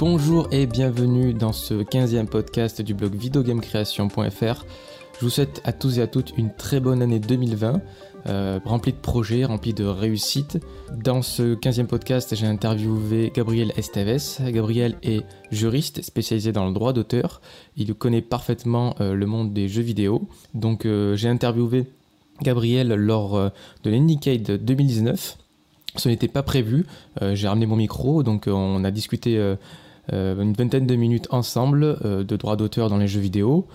Bonjour et bienvenue dans ce 15e podcast du blog videogamecreation.fr. Je vous souhaite à tous et à toutes une très bonne année 2020, euh, remplie de projets, remplie de réussites. Dans ce 15e podcast, j'ai interviewé Gabriel Esteves. Gabriel est juriste spécialisé dans le droit d'auteur. Il connaît parfaitement euh, le monde des jeux vidéo. Donc euh, j'ai interviewé Gabriel lors de l'Indicate 2019. Ce n'était pas prévu. j'ai ramené mon micro, donc on a discuté une vingtaine de minutes ensemble de droit d'auteur dans les jeux vidéo.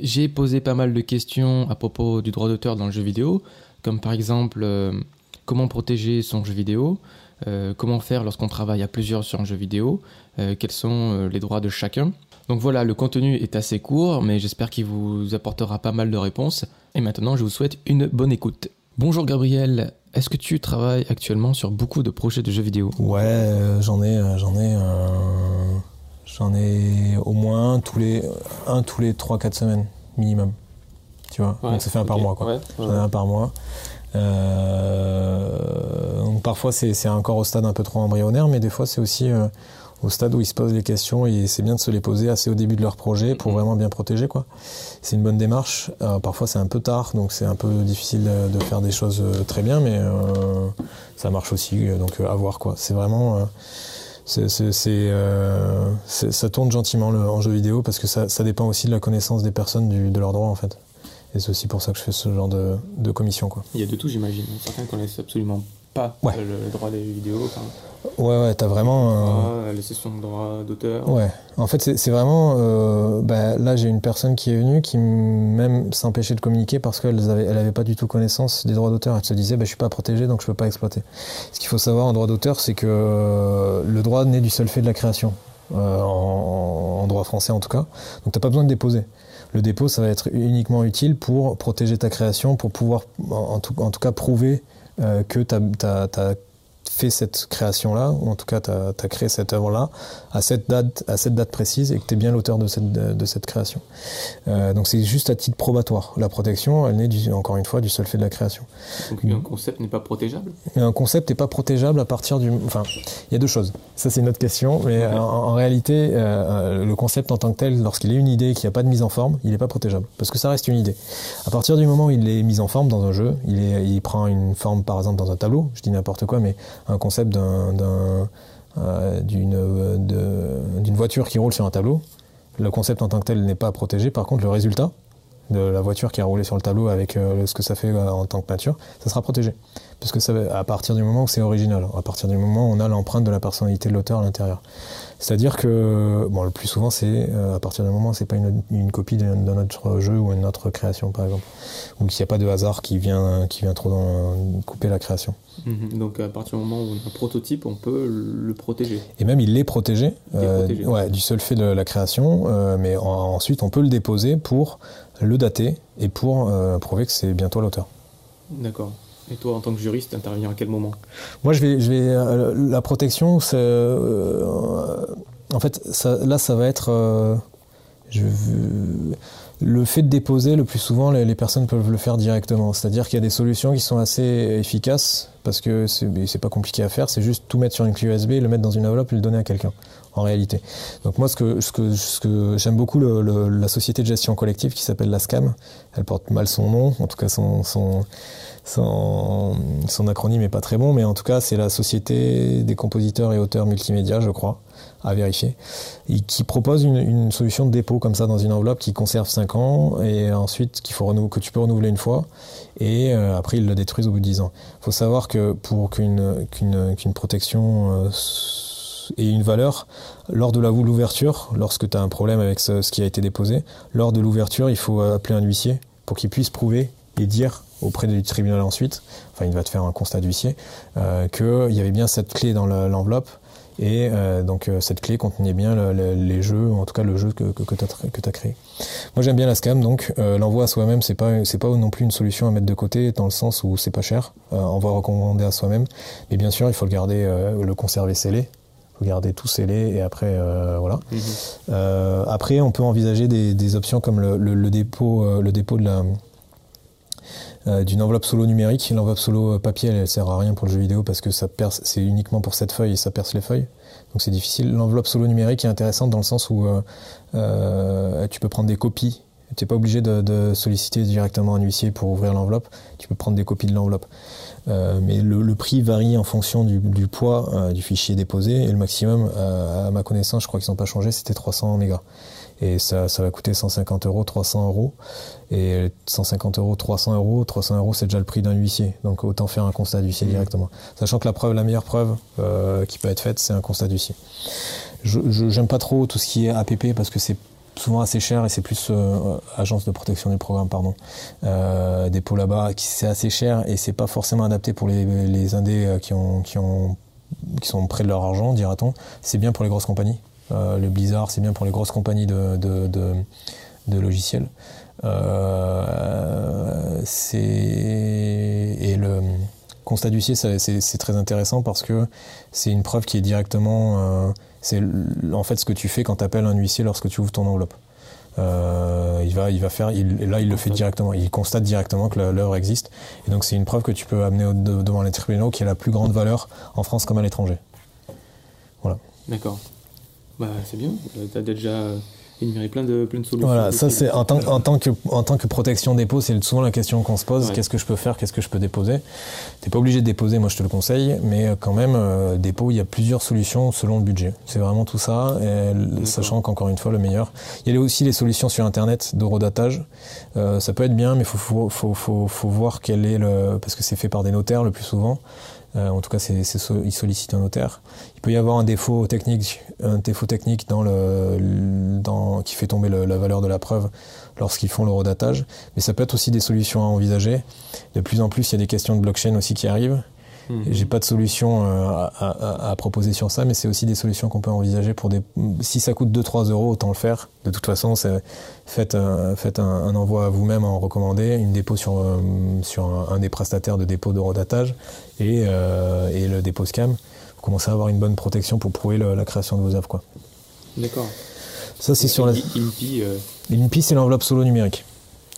J'ai posé pas mal de questions à propos du droit d'auteur dans le jeu vidéo, comme par exemple euh, comment protéger son jeu vidéo, euh, comment faire lorsqu'on travaille à plusieurs sur un jeu vidéo, euh, quels sont les droits de chacun. Donc voilà, le contenu est assez court, mais j'espère qu'il vous apportera pas mal de réponses. Et maintenant, je vous souhaite une bonne écoute. Bonjour Gabriel, est-ce que tu travailles actuellement sur beaucoup de projets de jeux vidéo? Ouais, j'en ai, j'en ai. J'en ai au moins tous les, un tous les 3-4 semaines minimum. Tu vois? Donc ça fait un par mois. quoi. J'en ai un par mois. Euh, donc parfois c'est encore au stade un peu trop embryonnaire, mais des fois c'est aussi euh, au stade où ils se posent les questions et c'est bien de se les poser assez au début de leur projet pour mm-hmm. vraiment bien protéger. quoi. C'est une bonne démarche. Euh, parfois c'est un peu tard, donc c'est un peu difficile de, faire des choses très bien, mais ça marche aussi. Donc à voir quoi. C'est vraiment euh, c'est, ça tourne gentiment le, en jeu vidéo parce que ça, ça, dépend aussi de la connaissance des personnes du, de leurs droits en fait. Et c'est aussi pour ça que je fais ce genre de, de commission. Quoi. Il y a de tout j'imagine. Certains connaissent absolument pas le, droit des vidéos. Ouais, ouais, t'as vraiment. Euh... les sessions de droit d'auteur. Ouais, en fait, c'est vraiment. Euh, bah, là, j'ai une personne qui est venue qui même s'empêchait de communiquer parce qu'elle n'avait elle avait pas du tout connaissance des droits d'auteur. Elle se disait, bah, je suis pas protégé donc je peux pas exploiter. Ce qu'il faut savoir en droit d'auteur, c'est que euh, le droit naît du seul fait de la création, euh, en, droit français en tout cas. Donc t'as pas besoin de déposer. Le dépôt, ça va être uniquement utile pour protéger ta création, pour pouvoir en tout, en tout cas prouver que tu as, fait cette création-là, ou en tout cas tu as, créé cette œuvre-là, à cette date, à cette date précise, et que tu es bien l'auteur de cette, de, cette création. Euh, donc c'est juste à titre probatoire. La protection, elle naît du, encore une fois du seul fait de la création. Donc un concept n'est pas protégeable? Un concept n'est pas protégeable à partir du... Enfin, il y a deux choses. Ça c'est une autre question, mais en, réalité, euh, le concept en tant que tel, lorsqu'il est une idée, qu'il n'y a pas de mise en forme, il n'est pas protégeable, parce que ça reste une idée. À partir du moment où il est mis en forme dans un jeu, il, est, il prend une forme par exemple dans un tableau, je dis n'importe quoi, mais un concept euh, d'une voiture qui roule sur un tableau. Le concept en tant que tel n'est pas protégé. Par contre, le résultat de la voiture qui a roulé sur le tableau avec euh, ce que ça fait euh, en tant que peinture, ça sera protégé. Parce que ça, à partir du moment où c'est original, à partir du moment où on a l'empreinte de la personnalité de l'auteur à l'intérieur. C'est-à-dire que, bon, le plus souvent, c'est euh, à partir du moment où c'est pas une, une copie d'un autre jeu ou une autre création, par exemple, ou qu'il n'y a pas de hasard qui vient, qui vient trop dans, couper la création. Mhm. Donc, à partir du moment où on a un prototype, on peut le protéger. Et même, il est protégé, euh, ouais, du seul fait de la création, euh, mais ensuite, on peut le déposer pour le dater et pour prouver que c'est bien toi l'auteur. D'accord. Et toi, en tant que juriste, interviens à quel moment? Moi, je vais, euh, la protection, c'est, euh, en fait, là, ça va être, euh, le fait de déposer, le plus souvent, les, personnes peuvent le faire directement. C'est-à-dire qu'il y a des solutions qui sont assez efficaces parce que c'est pas compliqué à faire. C'est juste tout mettre sur une clé USB, le mettre dans une enveloppe et le donner à quelqu'un. En réalité. Donc moi, ce que, j'aime beaucoup la société de gestion collective qui s'appelle la SCAM. Elle porte mal son nom, en tout cas son son, acronyme est pas très bon, mais en tout cas, c'est la Société des compositeurs et auteurs multimédia, je crois, à vérifier, et qui propose une, solution de dépôt comme ça dans une enveloppe qui conserve 5 ans et ensuite qu'il faut que tu peux renouveler une fois et euh, après ils le détruisent au bout de 10 ans. Il faut savoir que pour qu'une protection euh, ait une valeur, lors de l'ouverture, lorsque tu as un problème avec ce qui a été déposé, lors de l'ouverture, il faut appeler un huissier pour qu'il puisse prouver et dire auprès du tribunal ensuite, enfin il va te faire un constat d'huissier, euh, qu'il y avait bien cette clé dans l'enveloppe et euh, donc euh, cette clé contenait bien les jeux, en tout cas le jeu que, que, tu as, créé. Moi j'aime bien la scam, donc l'envoi à soi-même c'est pas pas non plus une solution à mettre de côté dans le sens où c'est pas cher, on va recommander à soi-même, mais bien sûr il faut le garder, le conserver scellé, faut garder tout scellé et après voilà. Mhm. après on peut envisager des, des options comme le, le dépôt le dépôt de la d'une enveloppe solo numérique. L'enveloppe solo papier, elle, sert à rien pour le jeu vidéo parce que ça perce, c'est uniquement pour cette feuille et ça perce les feuilles. Donc c'est difficile. L'enveloppe solo numérique est intéressante dans le sens où tu peux prendre des copies tu n'es pas obligé de, solliciter directement un huissier pour ouvrir l'enveloppe. Tu peux prendre des copies de l'enveloppe. Euh, mais le, prix varie en fonction du, poids euh, du fichier déposé. Et le maximum, euh, à ma connaissance, je crois qu'ils n'ont pas changé, c'était 300 mégas. Et ça, ça va coûter 150 euros, 300 euros. Et 150 euros, 300 euros, 300 euros, c'est déjà le prix d'un huissier. Donc autant faire un constat d'huissier mmh. directement. Sachant que la preuve, la meilleure preuve qui peut être faite, c'est un constat d'huissier. Je n'aime pas trop tout ce qui est APP parce que c'est souvent assez cher et c'est plus euh, agence de protection du programme pardon euh, dépôt là-bas qui c'est assez cher et c'est pas forcément adapté pour les, indés euh, qui ont qui ont qui sont près de leur argent dira-t-on. C'est bien pour les grosses compagnies. Euh, le Blizzard c'est bien pour les grosses compagnies de de, de, de logiciels. C'est et le constat d'huissier c'est très intéressant parce que c'est une preuve qui est directement c'est en fait ce que tu fais quand tu appelles un huissier lorsque tu ouvres ton enveloppe. Euh, il va, il va faire, là il le fait directement, il constate directement que l'œuvre existe, et donc c'est une preuve que tu peux amener devant les tribunaux qui a la plus grande valeur en France comme à l'étranger. Voilà. D'accord. Bah, c'est bien, tu déjà énumérer plein de, plein de solutions. Voilà, ça c'est en tant, en, tant que, en tant que protection dépôt, c'est souvent la question qu'on se pose qu'est-ce que je peux faire, qu'est-ce que je peux déposer? T'es pas obligé de déposer, moi je te le conseille, mais quand même, euh, dépôt, il y a plusieurs solutions selon le budget. C'est vraiment tout ça, et, sachant qu'encore une fois, le meilleur. Il y a aussi les solutions sur internet d'eurodatage. Euh, ça peut être bien, mais il faut, faut, faut, faut, faut voir quel est le. parce que c'est fait par des notaires le plus souvent. Euh, en tout cas, c'est, il sollicite un notaire. Il peut y avoir un défaut technique, un défaut technique dans le, qui fait tomber la valeur de la preuve lorsqu'ils font l'eurodatage. Mais ça peut être aussi des solutions à envisager. De plus en plus, il y a des questions de blockchain aussi qui arrivent. J'ai pas de solution euh, à, proposer sur ça, mais c'est aussi des solutions qu'on peut envisager pour des. Si ça coûte 2-3 euros, autant le faire. De toute façon, faites, un, faites un, envoi à vous-même en recommandé, une dépôt sur, euh, sur un, des prestataires de dépôt d'eurodatage et, euh, et le dépôt scam. Vous commencez à avoir une bonne protection pour prouver la création de vos œuvres. D'accord. Ça, c'est sur la. L'INPI, c'est l'enveloppe solo numérique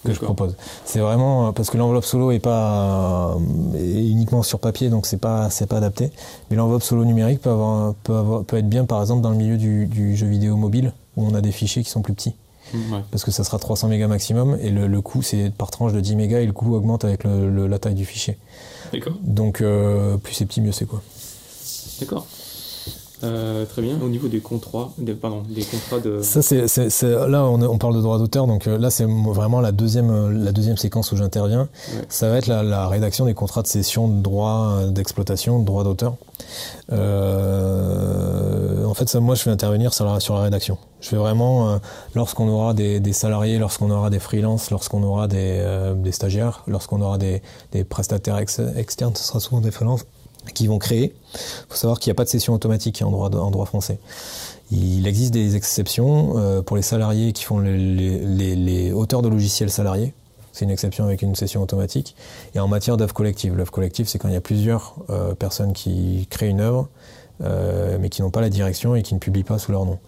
que je propose. C'est vraiment euh, parce que l'enveloppe solo est pas euh, uniquement sur papier, donc c'est pas c'est pas adapté. Mais l'enveloppe solo numérique peut avoir, peut avoir peut être bien par exemple dans le milieu du, jeu vidéo mobile où on a des fichiers qui sont plus petits. Parce que ça sera 300 mégas maximum et le, coût c'est par tranche de 10 mégas et le coût augmente avec le, la taille du fichier. D'accord. Donc euh, plus c'est petit mieux c'est quoi. D'accord. Euh, très bien. Au niveau des contrats, des, pardon, des contrats de. Ça, c'est, là, on, on, parle de droit d'auteur, donc euh, là, c'est vraiment la deuxième, euh, la deuxième séquence où j'interviens. Ça va être la, rédaction des contrats de cession de droit d'exploitation, de droit d'auteur. en fait, ça, moi, je vais intervenir sur la, sur la rédaction. Je vais vraiment, lorsqu'on aura des, des salariés, lorsqu'on aura des freelances, lorsqu'on aura des, des stagiaires, lorsqu'on aura des, des prestataires externes, ce sera souvent des freelances qui vont créer. Il faut savoir qu'il n'y a pas de session automatique en droit, français. Il existe des exceptions euh, pour les salariés qui font les, auteurs de logiciels salariés. C'est une exception avec une session automatique. Et en matière d'œuvre collective, l'œuvre collective, c'est quand il y a plusieurs euh, personnes qui créent une œuvre, euh, mais qui n'ont pas la direction et qui ne publient pas sous leur nom.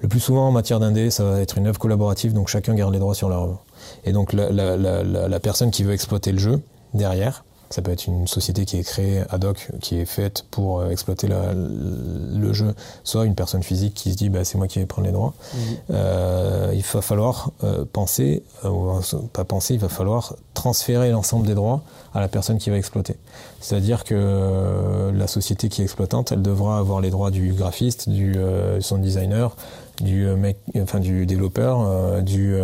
Le plus souvent en matière d'indé, ça va être une œuvre collaborative, donc chacun garde les droits sur leur œuvre. Et donc la personne qui veut exploiter le jeu derrière, ça peut être une société qui est créée ad hoc, qui est faite pour euh, exploiter le jeu, soit une personne physique qui se dit bah, c'est moi qui vais prendre les droits. Mhm. Euh, il va falloir euh, penser, ou pas penser, il va falloir transférer l'ensemble des droits à la personne qui va exploiter. C'est-à-dire que la société qui est exploitante, elle devra avoir les droits du graphiste, du son designer, du mec, enfin du développeur, du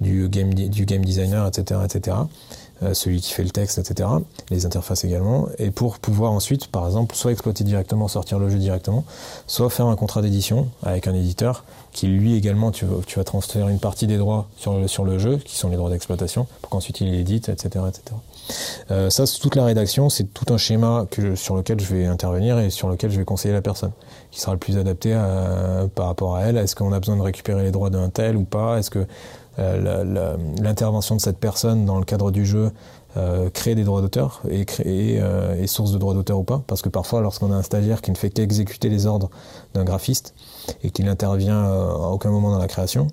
du game du game designer, etc., etc. Euh, celui qui fait le texte, etc. Les interfaces également. Et pour pouvoir ensuite, par exemple, soit exploiter directement, sortir le jeu directement, soit faire un contrat d'édition avec un éditeur qui lui également, tu, tu vas transférer une partie des droits sur le, sur le jeu, qui sont les droits d'exploitation, pour qu'ensuite il l'édite, etc. etc. Euh, ça, toute la rédaction, c'est tout un schéma que, sur lequel je vais intervenir et sur lequel je vais conseiller la personne, qui sera le plus adapté à, par rapport à elle. Est-ce qu'on a besoin de récupérer les droits d'un tel ou pas? Est-ce que l'intervention de cette personne dans le cadre du jeu euh, créer des droits d'auteur et, créer, euh, et source de droits d'auteur ou pas. Parce que parfois, lorsqu'on a un stagiaire qui ne fait qu'exécuter les ordres d'un graphiste et qu'il n'intervient euh, à aucun moment dans la création,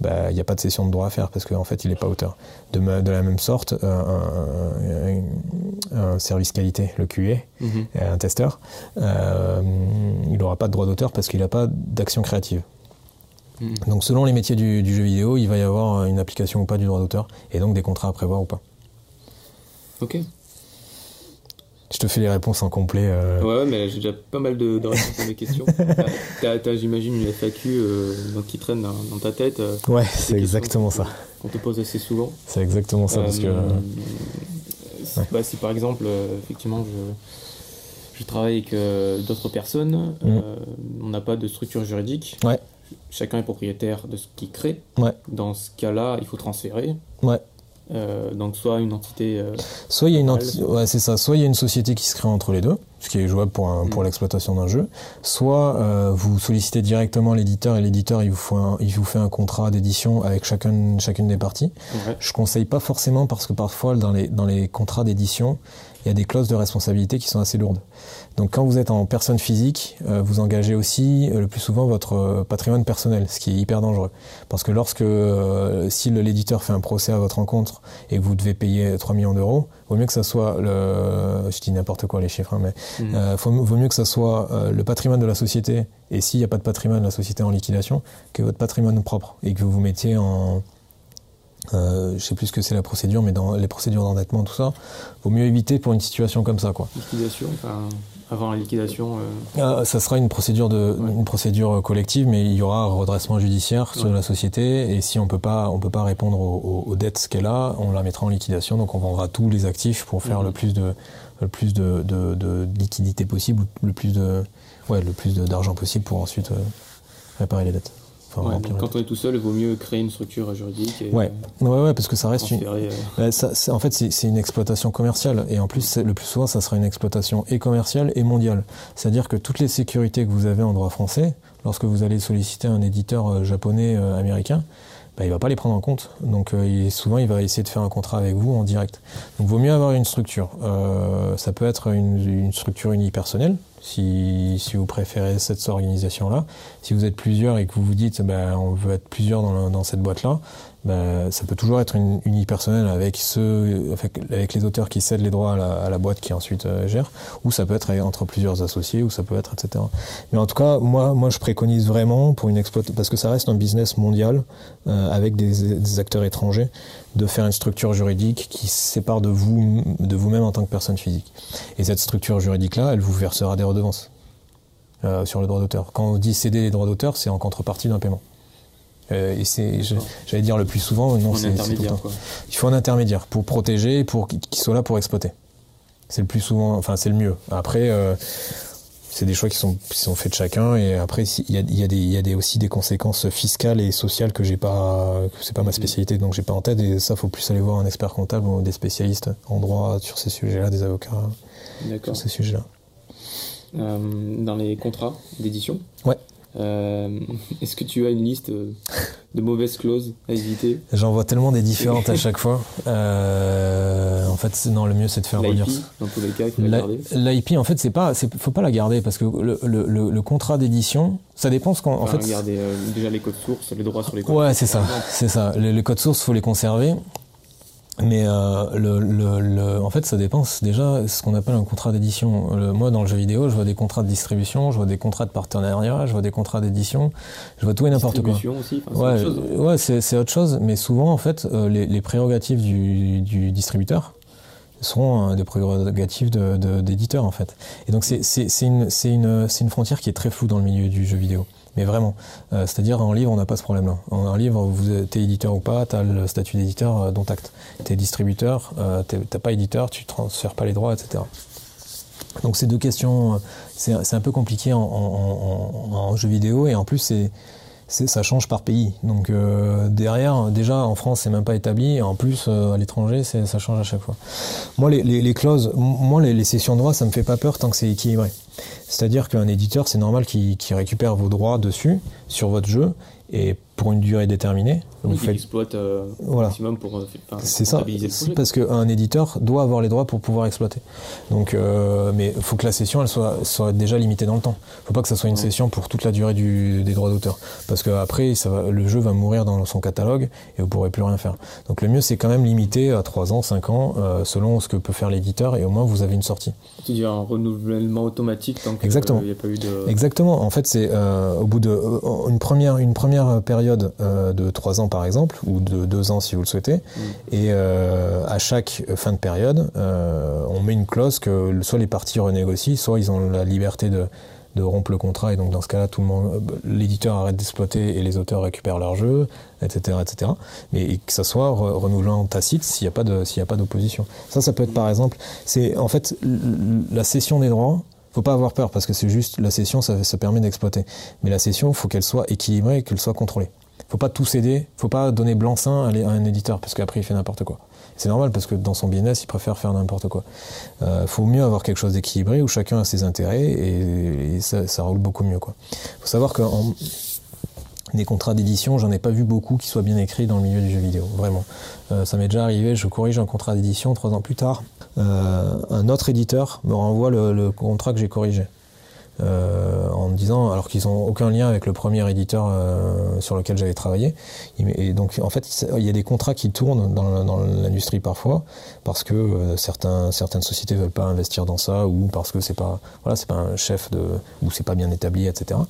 bah, il n'y a pas de cession de droit à faire parce qu'en fait, il n'est pas auteur. De, de, la même sorte, un, un, service qualité, le QA, mhm. un testeur, il n'aura pas de droit d'auteur parce qu'il n'a pas d'action créative. Mhm. Donc selon les métiers du, du, jeu vidéo, il va y avoir une application ou pas du droit d'auteur et donc des contrats à prévoir ou pas. Ok. Je te fais les réponses en complet. Euh. Ouais, mais j'ai déjà pas mal de, réponses à mes questions. T'as, j'imagine, une FAQ euh, qui traîne dans, ta tête. Euh, ouais, c'est exactement ça. Qu'on te pose assez souvent. C'est exactement ça, parce que. Bah, si par exemple, effectivement, je, je travaille avec d'autres personnes, mm. on n'a pas de structure juridique. Ouais. Chacun est propriétaire de ce qu'il crée. Ouais. Dans ce cas-là, il faut transférer. Ouais. Euh, donc soit une entité. Euh, soit il y a une ouais, c'est ça. Soit il y a une société qui se crée entre les deux, ce qui est jouable pour, pour mm. l'exploitation d'un jeu. Soit euh, vous sollicitez directement l'éditeur et l'éditeur il vous fait un, il vous fait un contrat d'édition avec chacune chacune des parties. Je conseille pas forcément parce que parfois dans les dans les contrats d'édition il y a des clauses de responsabilité qui sont assez lourdes. Donc quand vous êtes en personne physique, euh, vous engagez aussi euh, le plus souvent votre euh, patrimoine personnel, ce qui est hyper dangereux. Parce que lorsque, si l'éditeur fait un procès à votre rencontre et que vous devez payer 3 millions d'euros, vaut mieux que ça soit le, je dis n'importe quoi les chiffres, hein, mais mmh. vaut mieux que ça soit le patrimoine de la société, et s'il n'y a pas de patrimoine de la société en liquidation, que votre patrimoine propre, et que vous vous mettiez en, euh, je sais plus ce que c'est la procédure, mais dans les procédures d'endettement, tout ça, vaut mieux éviter pour une situation comme ça, quoi. Liquidation, enfin, avant la liquidation. Euh... Ah, ça sera une procédure de, une procédure collective, mais il y aura un redressement judiciaire sur la société, et si on peut pas, on peut pas répondre aux, dettes qu'elle a, on la mettra en liquidation, donc on vendra tous les actifs pour faire mhm. le plus de, le plus de, de, de, liquidité possible, le plus de, ouais, le plus d'argent possible pour ensuite euh, réparer les dettes quand on est tout seul, il vaut mieux créer une structure juridique. ouais. ouais, ouais, parce que ça reste une. Euh, ça, en fait, c'est une exploitation commerciale. Et en plus, le plus souvent, ça sera une exploitation et commerciale et mondiale. C'est-à-dire que toutes les sécurités que vous avez en droit français, lorsque vous allez solliciter un éditeur euh, japonais, euh, américain, bah, il va pas les prendre en compte. Donc souvent, il va essayer de faire un contrat avec vous en direct. Donc, vaut mieux avoir une structure. ça peut être une, une structure unipersonnelle, si, vous préférez cette organisation-là. Si vous êtes plusieurs et que vous vous dites, ben, on veut être plusieurs dans, dans cette boîte-là, ben, ça peut toujours être une unipersonnelle avec ceux, avec, les auteurs qui cèdent les droits à la, à la boîte qui ensuite euh, gère, ou ça peut être entre plusieurs associés, ou ça peut être, etc. Mais en tout cas, moi, moi, je préconise vraiment pour une exploitation, parce que ça reste un business mondial euh, avec des, des, acteurs étrangers, de faire une structure juridique qui sépare de vous, de vous-même en tant que personne physique. Et cette structure juridique-là, elle vous versera des redevances euh, sur le droit d'auteur. Quand on dit céder les droits d'auteur, c'est en contrepartie d'un paiement. Euh, et c'est, j'allais dire le plus souvent, non, c'est, Il faut un intermédiaire pour protéger, pour qu'il soit là pour exploiter. C'est le plus souvent, enfin c'est le mieux. Après, euh, c'est des choix qui sont, qui sont faits de chacun, et après il y a, y a, des, y a des, aussi des conséquences fiscales et sociales que j'ai pas, que c'est pas ma mm. spécialité, donc j'ai pas en tête. Et ça, faut plus aller voir un expert comptable ou des spécialistes en droit sur ces sujets-là, des avocats sur ces sujets-là. Euh, dans les contrats d'édition? Ouais. Euh, est-ce que tu as une liste de mauvaises clauses à éviter? J'en vois tellement des différentes à chaque fois. Euh, en fait, non, le mieux c'est de faire relire. Dans tous les cas, L'IP, en fait, c'est pas, faut pas la garder parce que le, le, le, contrat d'édition, ça dépend ce qu'on. En fait, garder euh, déjà les codes sources, les droits sur les codes. Ouais, c'est ça, c'est ça. Les, les codes sources, faut les conserver. Mais euh, le, le, en fait, ça dépend déjà ce qu'on appelle un contrat d'édition. Moi, dans le jeu vidéo, je vois des contrats de distribution, je vois des contrats de partenariat, je vois des contrats d'édition, je vois tout et n'importe quoi. Aussi, ouais, ouais, c'est autre chose. Mais souvent, en fait, euh, les, les prérogatives du, du distributeur seront euh, des prérogatives d'éditeur, de, en fait. Et donc, c'est une, une, une frontière qui est très floue dans le milieu du jeu vidéo mais vraiment. Euh, c'est-à-dire en livre, on n'a pas ce problème-là. En livre, vous êtes éditeur ou pas, tu as le statut d'éditeur euh, dont acte. Tu es distributeur, euh, n'es pas éditeur, tu transfères pas les droits, etc. Donc ces deux questions, c'est un peu compliqué en, en, jeu vidéo et en plus c'est ça change par pays. Donc derrière, déjà en France, c'est même pas établi, et en plus à l'étranger, ça change à chaque fois. Moi, les clauses, moi les, les, sessions de droit, ça me fait pas peur tant que c'est équilibré. C'est-à-dire qu'un éditeur, c'est normal qu'il récupère vos droits dessus, sur votre jeu, et pour une durée déterminée. Vous faites exploite euh, voilà. maximum pour euh, C'est ça, parce qu'un éditeur doit avoir les droits pour pouvoir exploiter. Donc, euh, mais il faut que la session elle soit, soit déjà limitée dans le temps. Il ne faut pas que ça soit une session pour toute la durée du, des droits d'auteur, parce qu'après le jeu va mourir dans son catalogue et vous ne pourrez plus rien faire. Donc le mieux c'est quand même limiter à 3 ans, 5 ans, selon ce que peut faire l'éditeur, et au moins vous avez une sortie. Tu dis un renouvellement automatique tant qu'il n'y a pas eu de... Exactement. En fait, c'est au bout de une première une première période de 3 ans par exemple, ou de 2 ans si vous le souhaitez, mm. et euh, à chaque fin de période, euh, on met une clause que soit les parties renégocient, soit ils ont la liberté de, rompre le contrat, et donc dans ce cas-là, tout le monde, l'éditeur arrête d'exploiter et les auteurs récupèrent leur jeu, etc., etc. Mais que ça soit renouvelant tacite s'il n'y a pas de, s'il a pas d'opposition. Ça, ça peut être par exemple, c'est en fait la cession des droits faut pas avoir peur parce que c'est juste la cession, ça, ça permet d'exploiter. Mais la cession, faut qu'elle soit équilibrée et qu'elle soit contrôlée faut pas tout céder, faut pas donner blanc-seing à, un éditeur parce qu'après il fait n'importe quoi. C'est normal parce que dans son business, il préfère faire n'importe quoi. Euh, faut mieux avoir quelque chose d'équilibré où chacun a ses intérêts et, ça, roule beaucoup mieux. Il faut savoir que des contrats d'édition, j'en ai pas vu beaucoup qui soient bien écrits dans le milieu du jeu vidéo, vraiment. Euh, ça m'est déjà arrivé, je corrige un contrat d'édition trois ans plus tard, euh, un autre éditeur me renvoie le contrat que j'ai corrigé. Euh, en me disant, alors qu'ils n'ont aucun lien avec le premier éditeur euh, sur lequel j'avais travaillé. Et donc, en fait, il y a des contrats qui tournent dans, l'industrie parfois, parce que euh, certains, certaines sociétés veulent pas investir dans ça, ou parce que c'est pas, voilà, c'est pas un chef de, ou c'est pas bien établi, etc.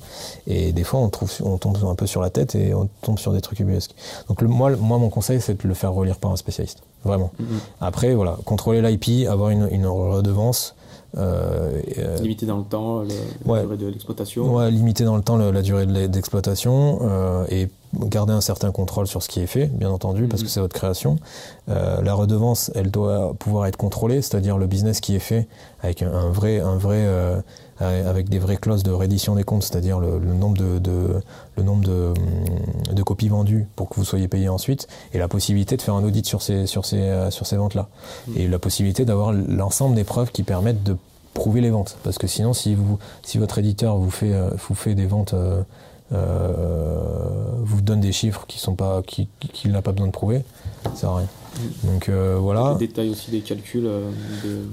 Et des fois, on, trouve, on tombe un peu sur la tête et on tombe sur des trucs ubuesques. Donc, le, moi, moi, mon conseil, c'est de le faire relire par un spécialiste. Vraiment. Mm-hmm. Après, voilà, contrôler l'IP, avoir une, une redevance, euh, euh, limité dans le temps la durée de l'exploitation. Ouais, limité dans le temps la, durée d'exploitation euh, et garder un certain contrôle sur ce qui est fait, bien entendu, parce que c'est votre création. la redevance, elle doit pouvoir être contrôlée, c'est-à-dire le business qui est fait avec un, vrai, un vrai avec des vraies clauses de reddition des comptes, c'est-à-dire le, nombre, de, le nombre de, de, copies vendues pour que vous soyez payé ensuite, et la possibilité de faire un audit sur ces, sur ces, euh, sur ces ventes-là. Mmh. Et la possibilité d'avoir l'ensemble des preuves qui permettent de prouver les ventes. Parce que sinon, si, vous, si votre éditeur vous fait, euh, vous fait des ventes... Euh, vous donne des chiffres qui sont pas qui, qui, n'a pas besoin de prouver, ça sert à rien. Donc euh, voilà. Des détails aussi des calculs euh,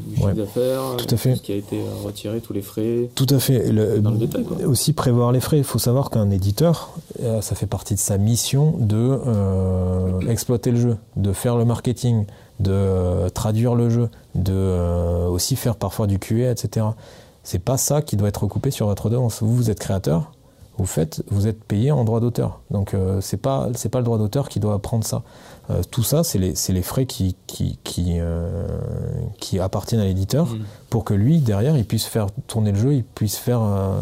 du chiffre d'affaires, tout à fait. ce qui a été retiré, tous les frais. Tout à fait. dans le détail, Aussi prévoir les frais. Il faut savoir qu'un éditeur, euh, ça fait partie de sa mission de exploiter le jeu, de faire le marketing, de traduire le jeu, de aussi faire parfois du QA, etc. C'est pas ça qui doit être recoupé sur votre redevance. Vous, vous êtes créateur, vous faites, vous êtes payé en droit d'auteur. Donc c'est pas c'est pas le droit d'auteur qui doit prendre ça. Euh, tout ça, c'est les, les, frais qui, qui, qui, euh, qui appartiennent à l'éditeur mm. pour que lui, derrière, il puisse faire tourner le jeu, il puisse faire. Euh,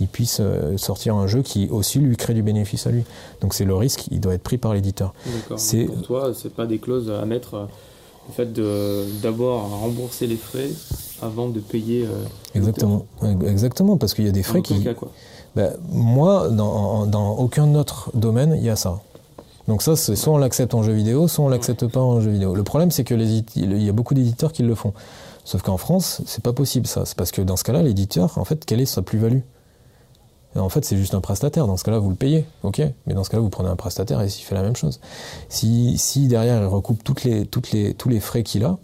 il puisse sortir un jeu qui aussi lui crée du bénéfice à lui. Donc c'est le risque, il doit être pris par l'éditeur. C'est pour toi, c'est pas des clauses à mettre le fait d'abord rembourser les frais avant de payer. exactement, exactement, parce qu'il y a des frais qui. Ben, moi, dans, dans, aucun autre domaine, il y a ça. Donc ça, c'est soit on l'accepte en jeu vidéo, soit on l'accepte pas en jeu vidéo. Le problème, c'est que les, il y a beaucoup d'éditeurs qui le font. Sauf qu'en France, c'est pas possible ça. C'est parce que dans ce cas-là, l'éditeur, en fait, quelle est sa plus-value? En fait, c'est juste un prestataire. Dans ce cas-là, vous le payez, ok? Mais dans ce cas-là, vous prenez un prestataire et il fait la même chose. Si, si derrière il recoupe toutes les, toutes les, tous les frais qu'il a,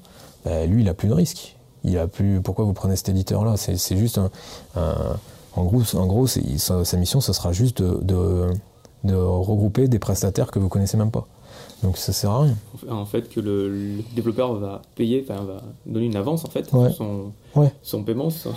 bah, lui, il a plus de risque. Il a plus. Pourquoi vous prenez cet éditeur-là? C'est juste un, En gros, sa, mission, ce sera juste de de regrouper des prestataires que vous connaissez même pas. Donc ça sert à rien. En fait, que le, développeur va payer, enfin va donner une avance en fait son, son paiement, son,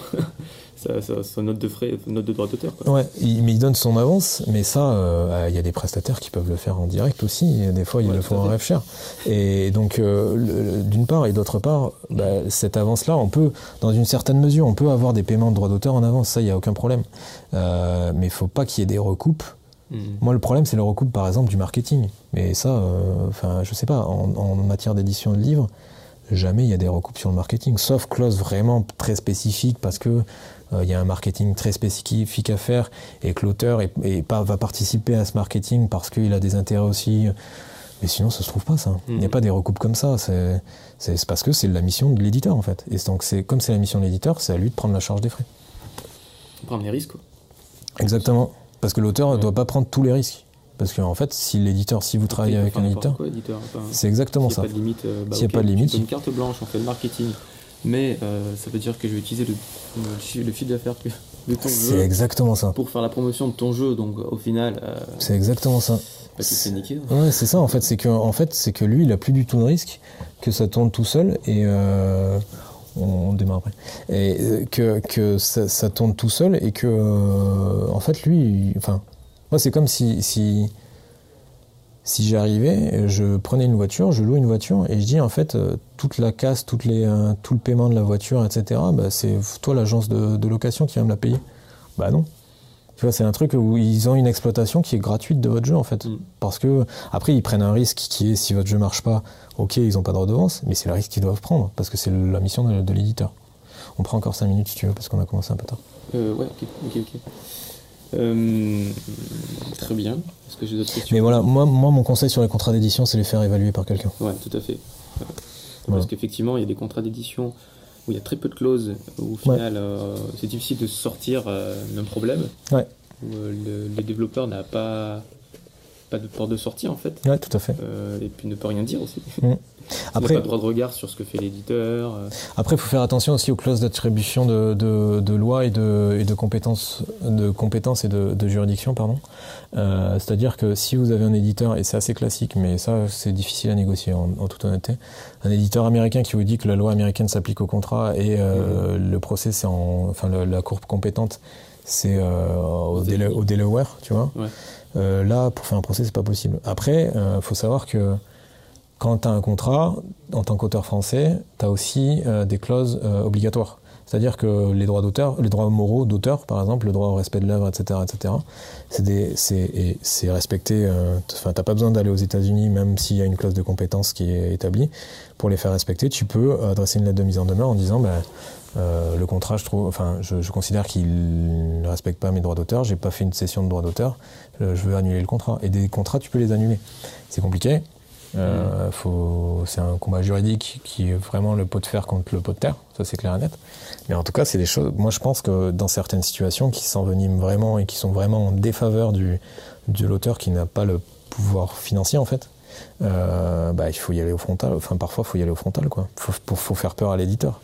note de frais, note de droit d'auteur. Ouais, il, mais il donne son avance, mais ça, euh, il y a des prestataires qui peuvent le faire en direct aussi. Et des fois, ils le font en rêve cher. Et donc, euh, d'une part et d'autre part, bah, cette avance-là, on peut, dans une certaine mesure, on peut avoir des paiements de droit d'auteur en avance. Ça, il n'y a aucun problème. Euh, mais il faut pas qu'il y ait des recoupes Mhm. Moi, le problème, c'est le recoupe, par exemple, du marketing. Mais ça, euh, enfin, je sais pas, en, matière d'édition de livres, jamais il y a des recoupes sur le marketing, sauf clause vraiment très spécifique parce que euh, il y a un marketing très spécifique à faire et que l'auteur va participer à ce marketing parce qu'il a des intérêts aussi. Mais sinon, ça se trouve pas ça. Il n'y a mhm. pas des recoupes comme ça. C'est parce que c'est la mission de l'éditeur en fait. Et donc, comme c'est la mission de l'éditeur, c'est à lui de prendre la charge des frais. Prendre les risques. Quoi. Exactement. Parce que l'auteur ne doit pas prendre tous les risques. Parce qu'en fait, si l'éditeur, si vous travaillez avec un éditeur, c'est exactement ça. S'il n'y a pas de limite, euh, bah, s'il a pas de limite, une carte blanche, on fait le marketing, mais euh, ça veut dire que je vais utiliser le, le, fil d'affaires de ton jeu. C'est exactement ça. Pour faire la promotion de ton jeu, donc au final. Euh, c'est exactement ça. Bah, c'est niqué. Hein. Ouais, c'est ça en fait. C'est que en fait, c'est que lui, il a plus du tout de risque, que ça tourne tout seul et on, démarre après. Et que, que ça, ça, tourne tout seul et que en fait lui, enfin moi, c'est comme si, si, si j'arrivais, je prenais une voiture, je loue une voiture et je dis en fait, euh, toute la casse, toutes les, euh, tout le paiement de la voiture, etc., bah, c'est toi l'agence de, location qui va me la payer. Bah non. Tu vois, c'est un truc où ils ont une exploitation qui est gratuite de votre jeu en fait. Mm. Parce que, après, ils prennent un risque qui est si votre jeu marche pas, ok, ils n'ont pas de redevance, mais c'est le risque qu'ils doivent prendre parce que c'est la mission de, l'éditeur. On prend encore 5 minutes si tu veux parce qu'on a commencé un peu tard. Euh, ouais, ok, ok, ok. Euh, très bien. Est-ce que j'ai d'autres questions? Mais voilà, moi, moi, mon conseil sur les contrats d'édition, c'est les faire évaluer par quelqu'un. Ouais, tout à fait. Parce qu'effectivement, il y a des contrats d'édition où il y a très peu de clauses, où au final, euh, c'est difficile de sortir euh, d'un problème. Ouais. Où le, les développeurs n'ont pas, pas de porte de sortie, en fait. Ouais, tout à fait. et puis ne peut rien dire aussi. Mm. Après, pas de droit de regard sur ce que fait l'éditeur. Euh. Après, il faut faire attention aussi aux clauses d'attribution de, de, loi et de, et de compétences, de compétences et de, juridiction, pardon. Euh, c'est-à-dire que si vous avez un éditeur, et c'est assez classique, mais ça c'est difficile à négocier en, toute honnêteté, un éditeur américain qui vous dit que la loi américaine s'applique au contrat et euh, mmh. le procès, c'est en, enfin la courbe compétente, c'est au, au, Delaware, tu vois. là, pour faire un procès, c'est pas possible. Après, il faut savoir que quand tu as un contrat, en tant qu'auteur français, tu as aussi euh, des clauses euh, obligatoires. C'est-à-dire que les droits d'auteur, les droits moraux d'auteur, par exemple, le droit au respect de l'œuvre, etc., etc., c'est respecté. Euh, enfin, t'as pas besoin d'aller aux États-Unis, même s'il y a une clause de compétence qui est établie, pour les faire respecter. Tu peux adresser une lettre de mise en demeure en disant, ben, le contrat, je trouve, enfin, je, je considère qu'il ne respecte pas mes droits d'auteur. J'ai pas fait une session de droits d'auteur. je veux annuler le contrat. Et des contrats, tu peux les annuler. C'est compliqué. Euh, c'est un combat juridique qui est vraiment le pot de fer contre le pot de terre, ça c'est clair et net. Mais en tout cas, c'est des choses. Moi, je pense que dans certaines situations qui s'enveniment vraiment et qui sont vraiment en défaveur du, de l'auteur qui n'a pas le pouvoir financier en fait, euh, bah, il faut y aller au frontal. Enfin, parfois, il faut y aller au frontal, quoi. Faut, faut faire peur à l'éditeur.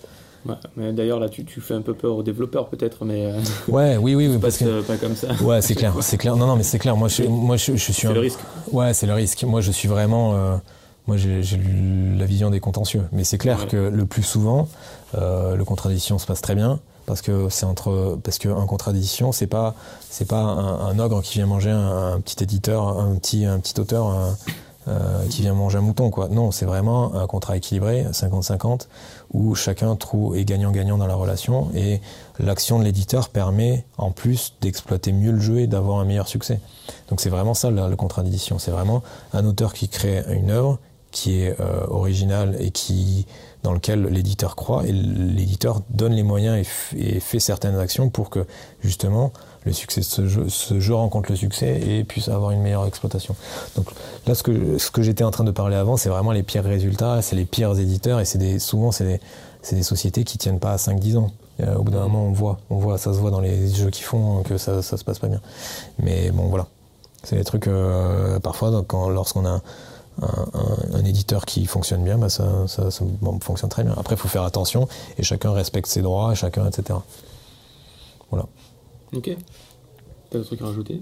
Mais d'ailleurs là tu, tu, fais un peu peur aux développeurs peut-être mais euh, ouais oui oui, oui parce que pas comme ça. Ouais c'est clair c'est clair. Non non mais c'est clair. Moi je moi je, je suis c'est le risque. Ouais c'est le risque. Moi je suis vraiment euh, moi j'ai la vision des contentieux. Mais c'est clair que le plus souvent euh, le contrat d'édition se passe très bien parce que c'est entre parce qu'un contrat d'édition c'est pas c'est pas un, un, ogre qui vient manger un, un, petit éditeur un petit un petit auteur euh, qui vient manger un mouton, quoi. Non, c'est vraiment un contrat équilibré, 50-50, où chacun trouve est gagnant-gagnant dans la relation, et l'action de l'éditeur permet, en plus, d'exploiter mieux le jeu et d'avoir un meilleur succès. Donc c'est vraiment ça le contrat d'édition. C'est vraiment un auteur qui crée une œuvre qui est euh, originale et qui dans lequel l'éditeur croit et l'éditeur donne les moyens et, fait certaines actions pour que justement le succès de ce jeu, ce jeu rencontre le succès et puisse avoir une meilleure exploitation. Donc là, ce que, ce que j'étais en train de parler avant, c'est vraiment les pires résultats, c'est les pires éditeurs et c'est souvent c'est des, des, sociétés qui tiennent pas à 5-10 ans. Euh, au bout d'un moment, on voit, on voit, ça se voit dans les jeux qu'ils font que ça, ça se passe pas bien. Mais bon, voilà. C'est des trucs, euh, parfois, lorsqu'on a un, éditeur qui fonctionne bien, bah ça, ça, fonctionne très bien. Après, il faut faire attention et chacun respecte ses droits, chacun, etc. Voilà. Ok. T'as d'autres trucs à rajouter?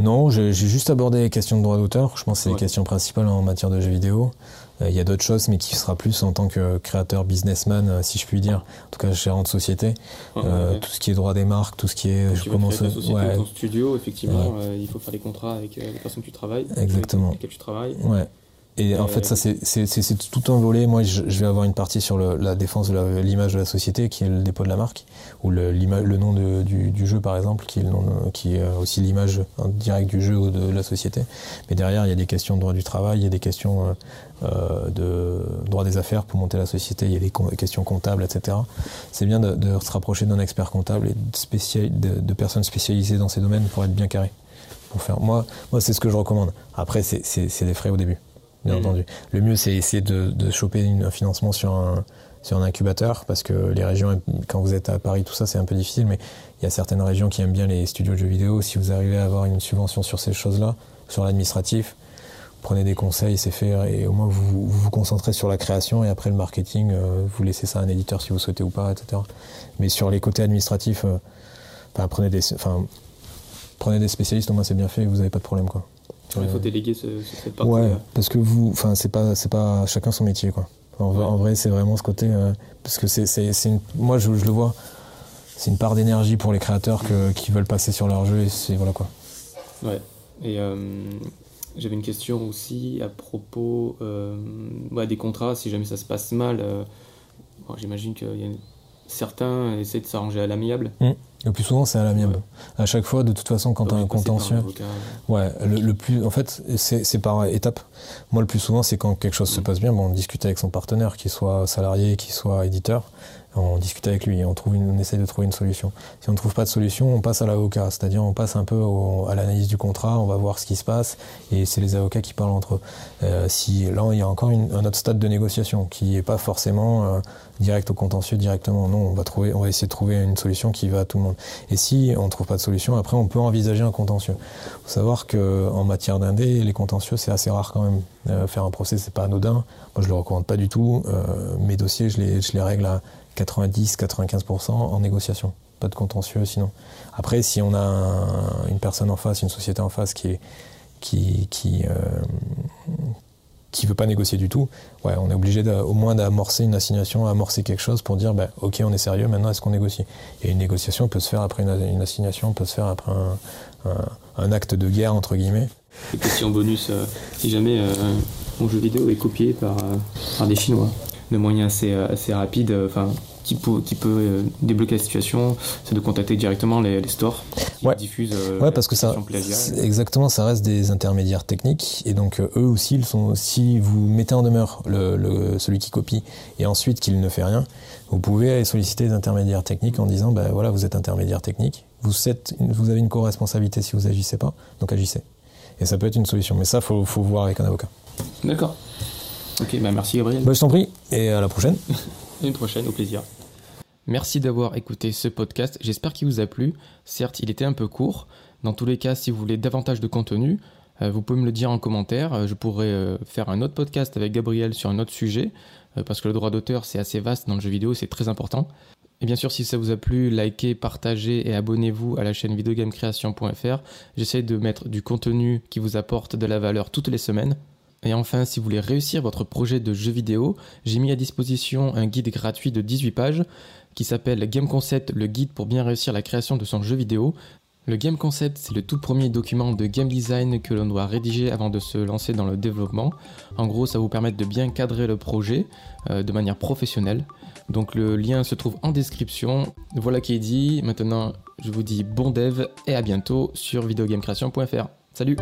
Non, j'ai juste abordé les questions de droit d'auteur. Je pense que c'est les questions principales en matière de jeux vidéo. Euh, il y a d'autres choses, mais qui sera plus en tant que créateur, businessman, euh, si je puis dire. En tout cas, gérant de société. Euh, tout ce qui est droit des marques, tout ce qui est. je commence. Ta société ton studio, effectivement, il faut faire des contrats avec les personnes que tu travailles. Exactement. Avec lesquelles tu travailles. Ouais. Et en fait, ça, c'est tout un volet. Moi, je, vais avoir une partie sur le, la défense de l'image de la société, qui est le dépôt de la marque, ou le, le nom de, du, du, jeu, par exemple, qui est, le nom qui est aussi l'image directe du jeu ou de la société. Mais derrière, il y a des questions de droit du travail, il y a des questions euh, euh de droit des affaires pour monter la société, il y a des questions comptables, etc. C'est bien de, se rapprocher d'un expert comptable et de, de, personnes spécialisées dans ces domaines pour être bien carré. Pour faire. Moi, moi c'est ce que je recommande. Après, c'est des frais au début bien entendu. Le mieux, c'est essayer de, de choper un financement sur un, c'est en incubateur parce que les régions, quand vous êtes à Paris, tout ça, c'est un peu difficile, mais il y a certaines régions qui aiment bien les studios de jeux vidéo. Si vous arrivez à avoir une subvention sur ces choses-là, sur l'administratif, prenez des conseils, c'est fait, et au moins vous, vous, concentrez sur la création et après le marketing, euh, vous laissez ça à un éditeur si vous souhaitez ou pas, etc. Mais sur les côtés administratifs, euh, prenez, des, prenez des spécialistes, au moins c'est bien fait, vous n'avez pas de problème. Quoi. Il faut déléguer ce, cette partie. Ouais, parce que vous, enfin, c'est pas, c'est pas chacun son métier, quoi. En, vrai, c'est vraiment ce côté. Euh, parce que c'est, c'est, moi, je, le vois, c'est une part d'énergie pour les créateurs que, qui veulent passer sur leur jeu et c'est voilà quoi. Ouais. Et euh, j'avais une question aussi à propos euh, des contrats. Si jamais ça se passe mal, j'imagine que certains essaient de s'arranger à l'amiable. Mmh. Le plus souvent, c'est à l'amiable. À chaque fois, de toute façon, quand tu as un contentieux. Ouais, le, plus. En fait, c'est par étape. Moi, le plus souvent, c'est quand quelque chose se passe bien, bon, on discute avec son partenaire, qu'il soit salarié, qu'il soit éditeur on discute avec lui on, trouve on essaie de trouver une solution. Si on ne trouve pas de solution, on passe à l'avocat, c'est-à-dire on passe un peu à l'analyse du contrat, on va voir ce qui se passe et c'est les avocats qui parlent entre eux. Euh, si là, il y a encore un autre stade de négociation qui n'est pas forcément euh, direct au contentieux directement. Non, on va trouver, on va essayer de trouver une solution qui va à tout le monde. Et si on ne trouve pas de solution, après on peut envisager un contentieux. Il faut savoir que en matière d'indé, les contentieux c'est assez rare quand même. Euh, faire un procès c'est pas anodin. Moi je le recommande pas du tout. mes dossiers je les, je les règle à 90-95% en négociation. Pas de contentieux sinon. Après, si on a une personne en face, une société en face qui est euh, veut pas négocier du tout, on est obligé au moins d'amorcer une assignation, amorcer quelque chose pour dire, bah, ok, on est sérieux, maintenant est-ce qu'on négocie? Et une négociation peut se faire après une, assignation, peut se faire après un, acte de guerre entre guillemets. Et question bonus, euh, si jamais euh, mon jeu vidéo est copié par, par des Chinois de moyens assez, euh, assez rapides, euh, enfin, qui peut, qui peut euh, débloquer la situation, c'est de contacter directement les, stores qui diffusent. ouais, parce que ça, exactement, ça reste des intermédiaires techniques et donc eux aussi, ils sont. Si vous mettez en demeure le, celui qui copie et ensuite qu'il ne fait rien, vous pouvez solliciter des intermédiaires techniques en disant, ben voilà, vous êtes intermédiaire technique, vous, êtes, vous avez une co-responsabilité si vous agissez pas, donc agissez. Et ça peut être une solution, mais ça, faut, faut voir avec un avocat. D'accord. Ok, bah merci Gabriel. Bah, je t'en prie, et à la prochaine. Une prochaine, au plaisir. Merci d'avoir écouté ce podcast, j'espère qu'il vous a plu. Certes, il était un peu court. Dans tous les cas, si vous voulez davantage de contenu, euh, vous pouvez me le dire en commentaire. Euh, je pourrais euh, faire un autre podcast avec Gabriel sur un autre sujet, parce que le droit d'auteur, c'est assez vaste dans le jeu vidéo, c'est très important. Et bien sûr, si ça vous a plu, likez, partagez et abonnez-vous à la chaîne videogamecreation.fr. J'essaie de mettre du contenu qui vous apporte de la valeur toutes les semaines. Et enfin, si vous voulez réussir votre projet de jeu vidéo, j'ai mis à disposition un guide gratuit de 18 pages qui s'appelle Game Concept, le guide pour bien réussir la création de son jeu vidéo. Le Game Concept, c'est le tout premier document de game design que l'on doit rédiger avant de se lancer dans le développement. En gros, ça vous permet de bien cadrer le projet euh, de manière professionnelle. Donc le lien se trouve en description. Voilà qui est dit. Maintenant, je vous dis bon dev et à bientôt sur videogamecreation.fr. Salut